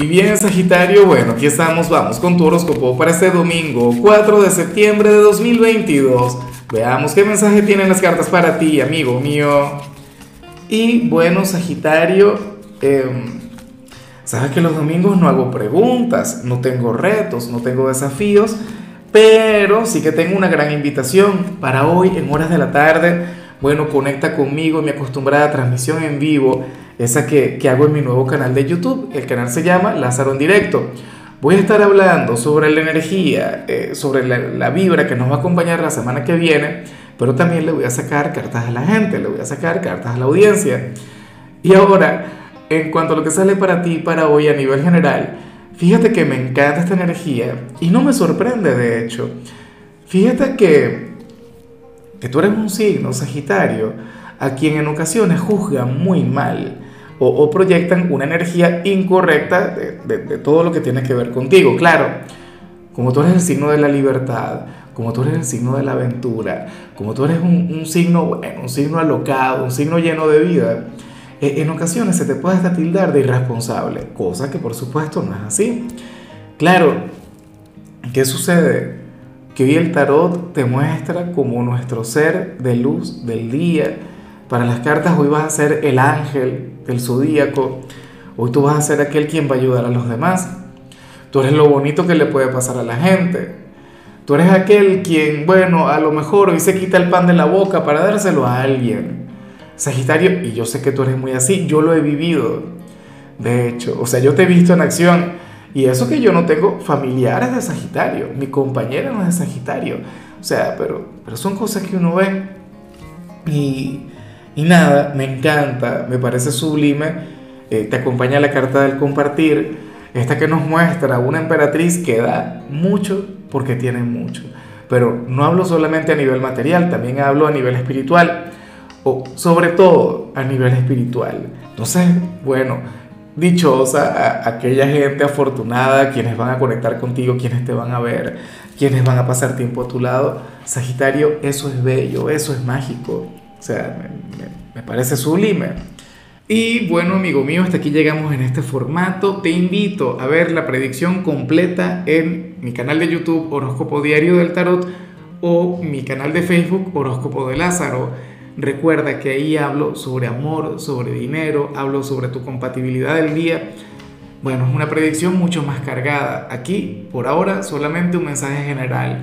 Y bien, Sagitario, bueno, aquí estamos, vamos con tu horóscopo para este domingo, 4 de septiembre de 2022. Veamos qué mensaje tienen las cartas para ti, amigo mío. Y bueno, Sagitario, em, sabes que los domingos no hago preguntas, no tengo retos, no tengo desafíos, pero sí que tengo una gran invitación para hoy en horas de la tarde. Bueno, conecta conmigo en mi acostumbrada transmisión en vivo esa que, hago en mi nuevo canal de YouTube. El canal se llama Lázaro en Directo. Voy a estar hablando sobre la energía, eh, sobre la, vibra que nos va a acompañar la semana que viene, pero también le voy a sacar cartas a la gente, le voy a sacar cartas a la audiencia. Y ahora, en cuanto a lo que sale para ti para hoy a nivel general, fíjate que me encanta esta energía y no me sorprende de hecho. Fíjate que, que tú eres un signo, Sagitario, a quien en ocasiones juzga muy mal o, proyectan una energía incorrecta de, todo lo que tiene que ver contigo. Claro, como tú eres el signo de la libertad, como tú eres el signo de la aventura, como tú eres un, signo bueno, un signo alocado, un signo lleno de vida, e, en ocasiones se te puede hasta tildar de irresponsable, cosa que por supuesto no es así. Claro, ¿qué sucede? Que hoy el tarot te muestra como nuestro ser de luz del día, para las cartas hoy vas a ser el ángel del zodíaco. Hoy tú vas a ser aquel quien va a ayudar a los demás. Tú eres lo bonito que le puede pasar a la gente. Tú eres aquel quien, bueno, a lo mejor hoy se quita el pan de la boca para dárselo a alguien. Sagitario, y yo sé que tú eres muy así, yo lo he vivido. De hecho, o sea, yo te he visto en acción. Y eso que yo no tengo familiares de Sagitario, mi compañera no es de Sagitario. O sea, pero, pero son cosas que uno ve. Y, y nada, me encanta, me parece sublime. Eh, te acompaña la carta del compartir, esta que nos muestra una emperatriz que da mucho porque tiene mucho. Pero no hablo solamente a nivel material, también hablo a nivel espiritual, o sobre todo a nivel espiritual. Entonces, bueno, dichosa a aquella gente afortunada, quienes van a conectar contigo, quienes te van a ver, quienes van a pasar tiempo a tu lado. Sagitario, eso es bello, eso es mágico. O sea, me, parece sublime. Y bueno, amigo mío, hasta aquí llegamos en este formato. Te invito a ver la predicción completa en mi canal de YouTube Horóscopo Diario del Tarot o mi canal de Facebook Horóscopo de Lázaro. Recuerda que ahí hablo sobre amor, sobre dinero, hablo sobre tu compatibilidad del día. Bueno, es una predicción mucho más cargada. Aquí, por ahora, solamente un mensaje general.